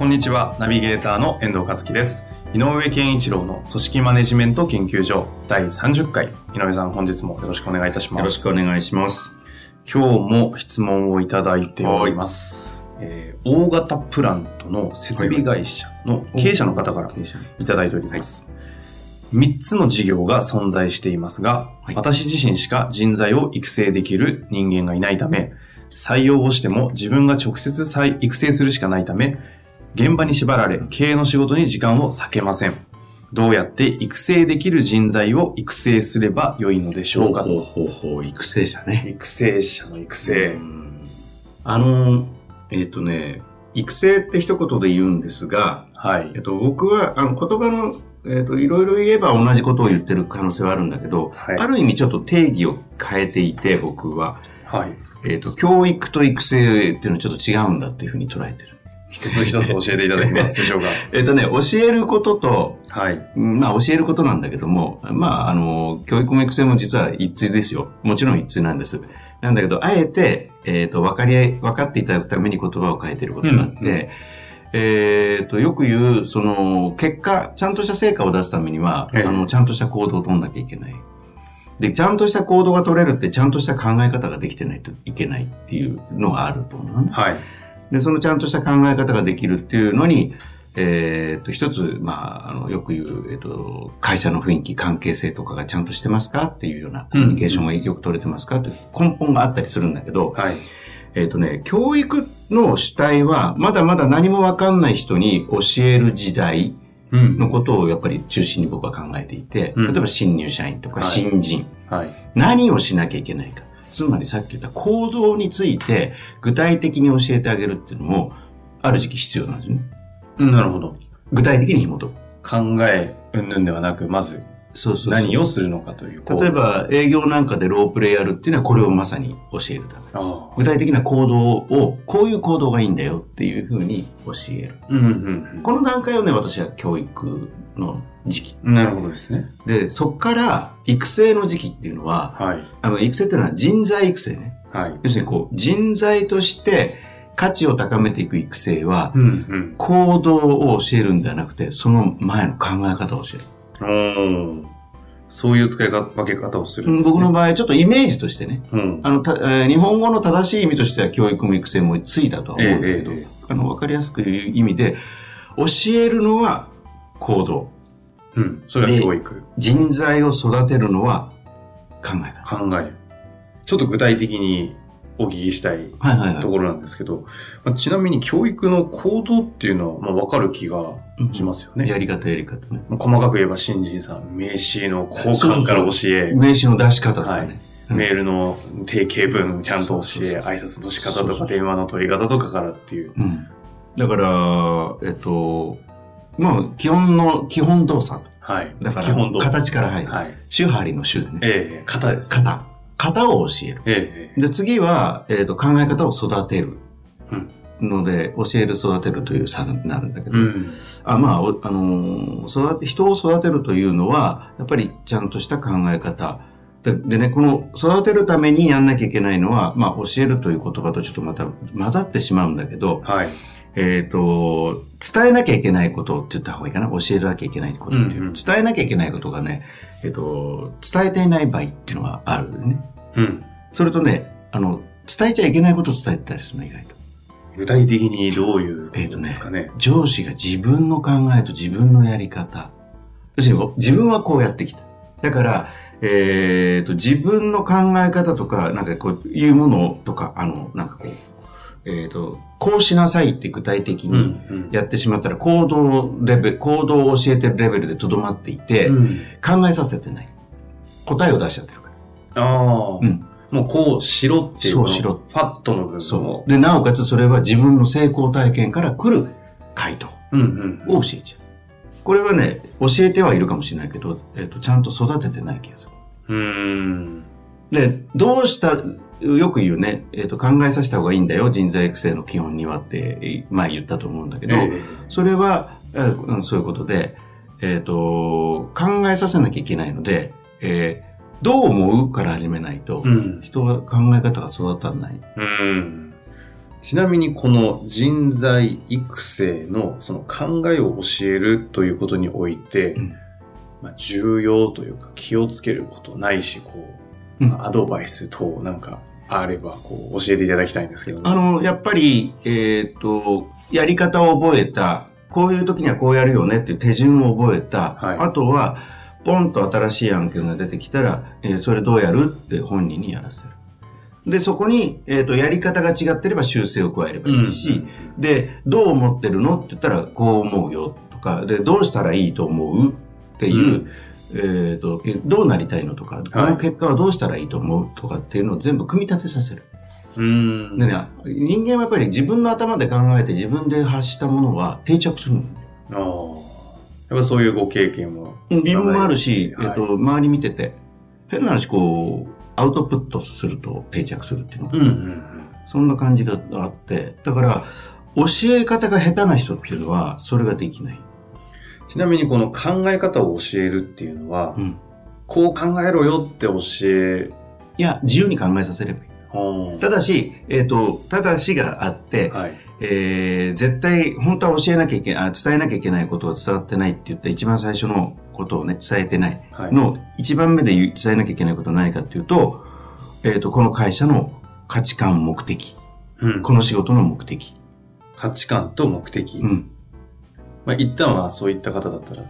こんにちは、ナビゲーターの遠藤和樹です。井上健一郎の組織マネジメント研究所第30回。井上さん、本日もよろしくお願いいたします。よろしくお願いします。今日も質問をいただいております。えー大型プラントの設備会社の経営者の方からいただいております。3つの事業が存在していますが、はい私自身しか人材を育成できる人間がいないため、採用をしても自分が直接再育成するしかないため、現場に縛られ経営の仕事に時間を割けません。どうやって育成できる人材を育成すればよいのでしょうかほうほうほう、育成者ね。育成者の育成。うんあの、えっ、とね、育成って一言で言うんですが、はいえっ。と、僕は、あの、言葉の、えっ、と、いろいろ言えば同じことを言ってる可能性はあるんだけど、はいある意味ちょっと定義を変えていて、僕は、はい。えっ、と、教育と育成っていうのはちょっと違うんだっていうふうに捉えてる。一つ一つ教えていただけますでしょうか？えっ、とね、教えることと、はい。うんまあ教えることなんだけども、まああの、教育も育成も実は一致ですよ。もちろん一致なんです。なんだけど、あえて、えっ、と、分かり合い、分かっていただくために言葉を変えてることがあって、うんうんえっ、と、よく言う、その、結果、ちゃんとした成果を出すためには、ええあの、ちゃんとした行動を取んなきゃいけない。で、ちゃんとした行動が取れるって、ちゃんとした考え方ができてないといけないっていうのがあると思う。はい。で、そのちゃんとした考え方ができるっていうのに、えっ、と、一つ、まあ、あの、よく言う、えっ、と、会社の雰囲気、関係性とかがちゃんとしてますかっていうような、コミュニケーションがよく取れてますかっていう根本があったりするんだけど、はい。えっ、とね、教育の主体は、まだまだ何もわかんない人に教える時代うんのことをやっぱり中心に僕は考えていて、うん例えば新入社員とかはい新人、はい。何をしなきゃいけないか。つまりさっき言った行動について具体的に教えてあげるっていうのも、ある時期必要なんですね。うんなるほど。具体的に紐解く。考え、うんぬんではなく、まず、そうそう何をするのかという。こう例え、ば営業なんかでロープレイやるっていうのはこれをまさに教えるため。具体的な行動を、こういう行動がいいんだよっていうふうに教える。うんうんこの段階をね、私は教育の時期。うん。なるほどですね。で、そっから育成の時期っていうのは、はい。あの、育成っていうのは人材育成ね。はい。要するにこう、人材として価値を高めていく育成は、うんうん。行動を教えるんではなくて、その前の考え方を教える。おーそういう使い分け方をするね。僕の場合、ちょっとイメージとしてね、うん。あの、たえー日本語の正しい意味としては教育も育成もついたとは思うんだけど、ええええあの、わかりやすく言う意味で、教えるのは行動。うん。それは教育。人材を育てるのは考え方。考え。ちょっと具体的にお聞きしたいところなんですけど、まあちなみに教育の行動っていうのは、まあ、わかる気がしますよね。やり方やり方ね。まあ細かく言えば、新人さん、名刺の交換から教え、名刺の出し方とかね。はいメールの定型文ちゃんと教え、挨拶の仕方とか電話の取り方とかからっていう。うん。だから、えっと、まあ、基本の、基本動作。はい。だから、基本動作形から入る。はい。手張りの手でね。ええ型ですね。型。型を教える。ええで、次は、えっ、と、考え方を育てる。うんので、教える、育てるという差になるんだけど、うん。あまあ、おあのー育て、人を育てるというのは、やっぱりちゃんとした考え方。ででね、この育てるためにやんなきゃいけないのは、まあ、教えるという言葉とちょっとまた混ざってしまうんだけど、はい。えっ、と、伝えなきゃいけないことって言った方がいいかな。教えなきゃいけないことっていう。うんうん伝えなきゃいけないことがね、えっ、と、伝えていない場合っていうのがあるね。うん。それとね、あの、伝えちゃいけないことを伝えてたりするの、意外と。具体的にどういうことえーとねですかね。上司が自分の考えと自分のやり方。要するに、自分はこうやってきた。だから、えっ、と、自分の考え方とか、なんかこういうものとか、あの、なんかこう、えっ、と、こうしなさいって具体的にうんやってしまったら、行動レベル、行動を教えてるレベルでとどまっていて、うん。考えさせてない。答えを出しちゃってるから。ああ、うんもうこうしろっていうそうしろファットの部分を。そう。で、なおかつそれは自分の成功体験から来る回答うんうん。を教えちゃう。これはね、教えてはいるかもしれないけど、えっ、と、ちゃんと育ててない気がする。うーん。で、どうした、よく言うね、えっ、と、考えさせた方がいいんだよ、人材育成の基本にはって、前言ったと思うんだけど、ええそれは、えーうんそういうことで、えっ、と、考えさせなきゃいけないので、えーどう思うから始めないと、うん。人は考え方が育たない。うん。ちなみにこの人材育成のその考えを教えるということにおいて、うんまあ、重要というか気をつけることないし、こう、うんアドバイス等なんかあればこう教えていただきたいんですけど、あの、やっぱり、えっ、と、やり方を覚えた、こういう時にはこうやるよねっていう手順を覚えた、はい。あとは、ポンと新しい案件が出てきたら、えーそれどうやるって本人にやらせる。で、そこに、えっ、と、やり方が違ってれば修正を加えればいいし、で、どう思ってるのって言ったら、こう思うよとか、で、どうしたらいいと思うっていう、えっ、と、えどうなりたいのとか、この結果はどうしたらいいと思うとかっていうのを全部組み立てさせる。うん。でね、人間はやっぱり自分の頭で考えて自分で発したものは定着するの。ああ。やっぱそういうご経験も。自分もあるし、はいえっと、周り見てて、変な話、こう、アウトプットすると定着するっていうの。うんうんうん。そんな感じがあって、だから、教え方が下手な人っていうのは、それができない。ちなみにこの考え方を教えるっていうのは、うん。こう考えろよって教え、いや、自由に考えさせればいい。はただし、えっ、と、ただしがあって、はい。えー絶対、本当は教えなきゃいけない、あ伝えなきゃいけないことが伝わってないって言った一番最初のことをね、伝えてない。はい。の一番目で伝えなきゃいけないことは何かっていうと、えっ、と、この会社の価値観、目的。うんこの仕事の目的。価値観と目的。うん。まあ、一旦はそういった方だったら、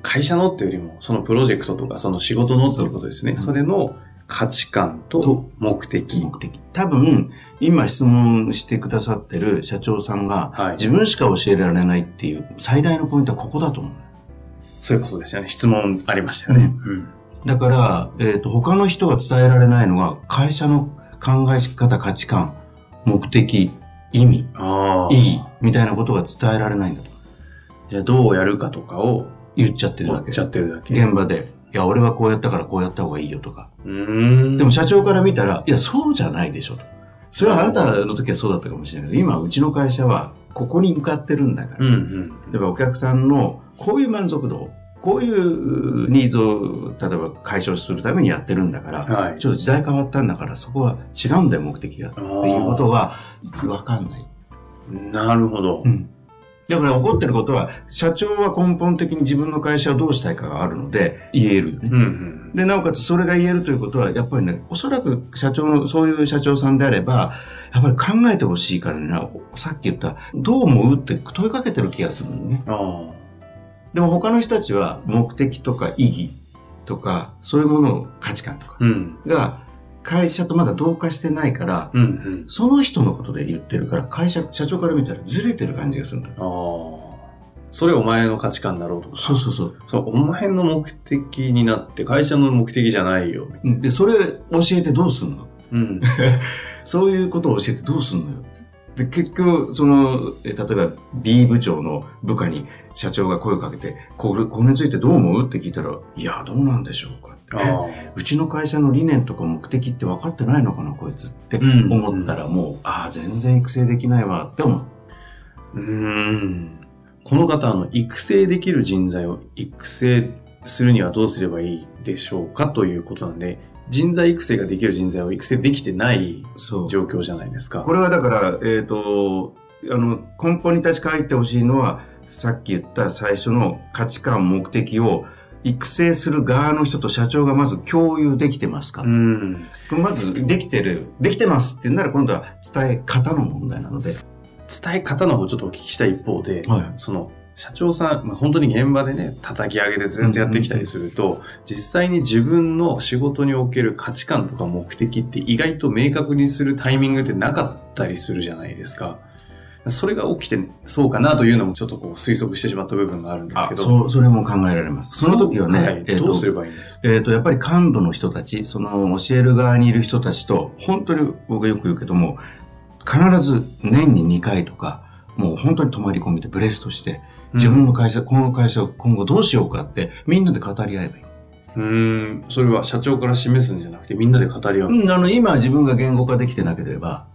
会社のっていうよりも、そのプロジェクトとか、その仕事のっていうことですね。それの価値観と目的。目的。多分、今質問してくださってる社長さんが、はい。自分しか教えられないっていう最大のポイントはここだと思う。そういうことですよね。質問ありましたよね。うん。だから、えっ、と、他の人が伝えられないのが、会社の考え方、価値観、目的、意味。意義、みたいなことが伝えられないんだと。じゃあどうやるかとかを言っちゃってるだけ言っち。ゃってるだけ。現場で、いや、俺はこうやったからこうやった方がいいよとか。でも社長から見たら、いや、そうじゃないでしょと。それはあなたの時はそうだったかもしれないけど、今、うちの会社は、ここに向かってるんだから。うんうん。例えばお客さんの、こういう満足度、こういうニーズを、例えば解消するためにやってるんだから、はい。ちょっと時代変わったんだから、そこは違うんだよ、目的が。っていうことは、わかんない。なるほど。うん。だから起こってることは、社長は根本的に自分の会社をどうしたいかがあるので、言えるよね。うんうん。で、なおかつそれが言えるということは、やっぱりね、おそらく社長の、そういう社長さんであれば、やっぱり考えてほしいからね、さっき言った、どう思うって問いかけてる気がするのね。でも他の人たちは目的とか意義とか、そういうものを価値観とかうん。が、会社とまだ同化してないから、うんうん。その人のことで言ってるから、会社、社長から見たらずれてる感じがするんだ。ああ。それお前の価値観だろうとか。そうそうそう。そう、お前の目的になって会社の目的じゃないよ。うんで、それ教えてどうすんの？うん。そういうことを教えてどうすんのよ？で、結局、その、え例えば B 部長の部下に社長が声をかけて、これ、これについてどう思う？って聞いたら、いや、どうなんでしょうか？って、あうちの会社の理念とか目的って分かってないのかな、こいつってうん思ったらもう、ああ、全然育成できないわって思う。あ。うーん。この方、あの、育成できる人材を育成するにはどうすればいいでしょうかということなんで、人材育成ができる人材を育成できてない。状況じゃないですか。これはだから、えっ、と、あの、根本に立ち返ってほしいのは、さっき言った最初の価値観、目的を育成する側の人と社長がまず共有できてますか、うん。まずできてる、できてますって言うなら今度は伝え方の問題なので。伝え方の方をちょっとお聞きした一方で、はいその、社長さん、まあ、本当に現場でね、叩き上げでずっとやってきたりすると、実際に自分の仕事における価値観とか目的って意外と明確にするタイミングってなかったりするじゃないですか。それが起きてそうかなというのもちょっとこう推測してしまった部分があるんですけど。そう、それも考えられます。その時はね、はいえどうすればいいんですかえっ、と、やっぱり幹部の人たち、その教える側にいる人たちと、本当に僕がよく言うけども、必ず年に2回とか、もう本当に泊まり込みでブレストして、自分の会社、この会社を今後どうしようかって、みんなで語り合えばいい。うーん、それは社長から示すんじゃなくてみんなで語り合う。うん、あの、今自分が言語化できてなければ、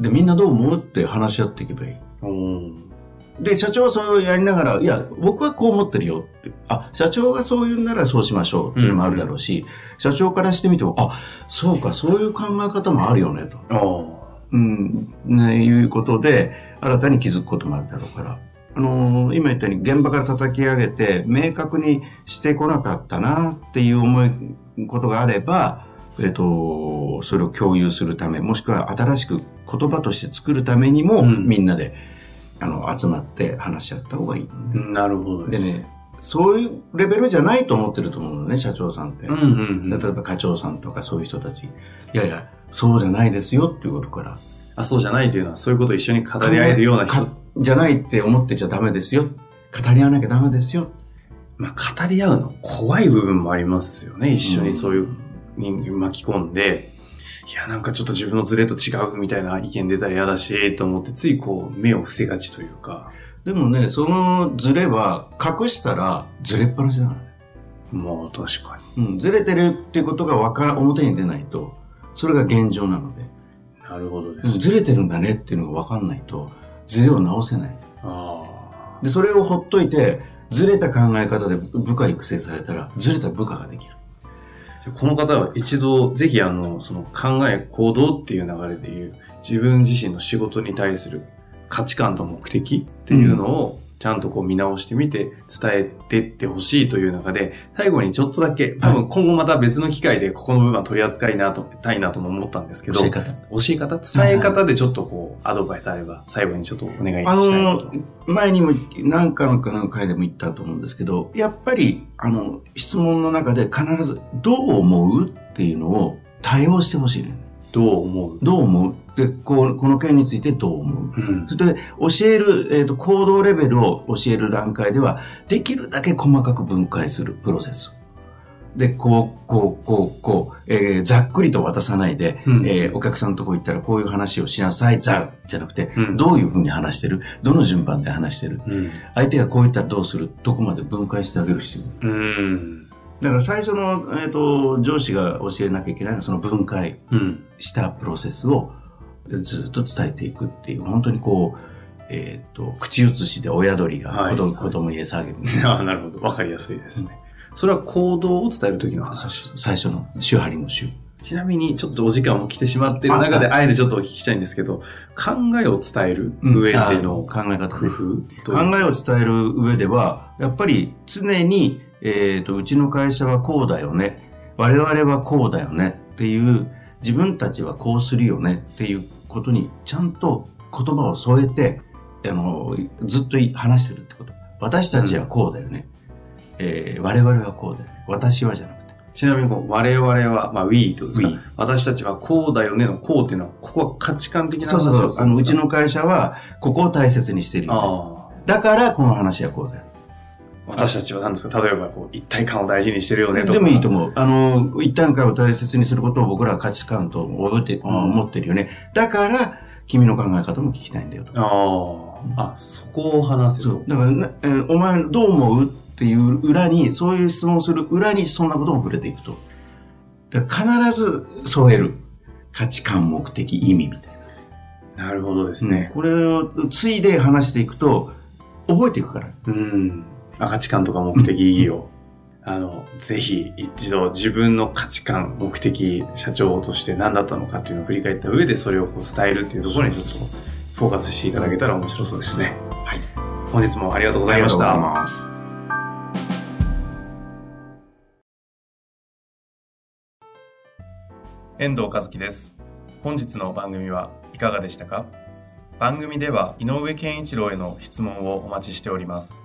で、みんなどう思うって話し合っていけばいい。うんで、社長はそうやりながら、いや、僕はこう思ってるよって。あ、社長がそう言うんならそうしましょうっていうのもあるだろうし、社長からしてみても、あ、そうか、そういう考え方もあるよね、と。うん、ね、いうことで、新たに気づくこともあるだろうから。あのー今言ったように現場から叩き上げて、明確にしてこなかったなっていう思い、ことがあれば、えっと、それを共有するため、もしくは新しく言葉として作るためにも、うんみんなで、あの、集まって話し合った方がいい。なるほどでね、そういうレベルじゃないと思ってると思うのね、社長さんって。うんうんうん。例えば課長さんとかそういう人たち。いやいや、そうじゃないですよっていうことから。あ、そうじゃないというのは、そういうことを一緒に語り合えるような人か。じゃないって思ってちゃダメですよ。語り合わなきゃダメですよ。まあ、語り合うの怖い部分もありますよね。一緒にそういう人間巻き込んで、いや、なんかちょっと自分のズレと違うみたいな意見出たら嫌だし、と思って、ついこう、目を伏せがちというか。でもね、そのズレは隠したらズレっぱなしだからね。まあ、確かに。うん、ずれてるってことがわから表に出ないと、それが現状なので、なるほどでうんす。ずれてるんだねっていうのがわかんないと、ズレを直せない。あで、それをほっといて、ずれた考え方で部下育成されたら、ずれた部下ができる。この方は一度、ぜひあの、その考え、行動っていう流れでいう、自分自身の仕事に対する価値観と目的っていうのを、ちゃんとこう見直してみて伝えてってほしいという中で、最後にちょっとだけ、多分今後また別の機会でここの部分は取り扱いなと、たいなとも思ったんですけど、教え方。教え方、伝え方でちょっとこう、アドバイスあれば、最後にちょっとお願いしたあいなのと。、前にも何かの回でも言ったと思うんですけど、やっぱり、あの、質問の中で必ず、どう思うっていうのを多用してほしいね。どう思う？どう思う？で、こう、この件についてどう思う？うん。それで、教える、えっ、と、行動レベルを教える段階では、できるだけ細かく分解するプロセス。で、こう、こう、こう、こう、えーざっくりと渡さないで、うんえーお客さんのとこ行ったらこういう話をしなさい、ざじゃなくて、うんどういうふうに話してる？どの順番で話してる？うん。相手がこう言ったらどうする？どこまで分解してあげる必要？うん。だから最初の、えっ、と、上司が教えなきゃいけないのは、その分解うん。したプロセスをずっと伝えていくっていう、本当にこう、えっ、と、口移しで親鳥がはい子供,、子供に餌あげる。ああ、なるほど。わかりやすいですね。それは行動を伝えるときの話。最初の手張りの手。ちなみに、ちょっとお時間も来てしまっている中で、ああえてちょっとお聞きしたいんですけど、考えを伝える上での考え方工考えを伝える上では、やっぱり常に、えっ、と、うちの会社はこうだよね。我々はこうだよねっていう、自分たちはこうするよねっていうことに、ちゃんと言葉を添えて、あの、ずっと話してるってこと。私たちはこうだよね。えー我々はこうだよね。私はじゃなくて。ちなみにこう、我々は、まあ、we とですか私たちはこうだよねのこうっていうのは、ここは価値観的なそうそうそう。あの、うちの会社は、ここを大切にしてる。だから、この話はこうだよ。私たちは何ですか？例えば、こう、一体感を大事にしてるよねとか。でもいいと思う。あの、一旦会を大切にすることを僕らは価値観と覚えて、思ってるよね。だから、君の考え方も聞きたいんだよと。ああ。あ、そこを話せるそう。だからな、えーお前どう思うっていう裏に、そういう質問をする裏にそんなことも触れていくと。だ必ず添える。価値観、目的、意味みたいな。なるほどですね。これをついで話していくと、覚えていくから。うん。あ価値観とか目的、意義を。あの、ぜひ一度自分の価値観、目的、社長として何だったのかっていうのを振り返った上でそれをこう伝えるっていうところにちょっとフォーカスしていただけたら面白そうですね。はい。本日もありがとうございました。ありがとうございます。遠藤和樹です本日の番組はいかがでしたか？番組では井上健一郎への質問をお待ちしております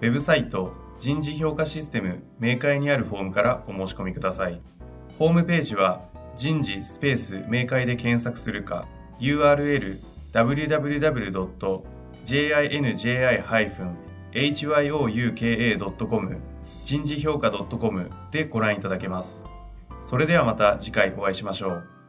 ウェブサイト人事評価システム明快にあるフォームからお申し込みください。ホームページは人事スペース明快で検索するか URL www.jinji-hyouka.com 人事評価 .com でご覧いただけます。それではまた次回お会いしましょう。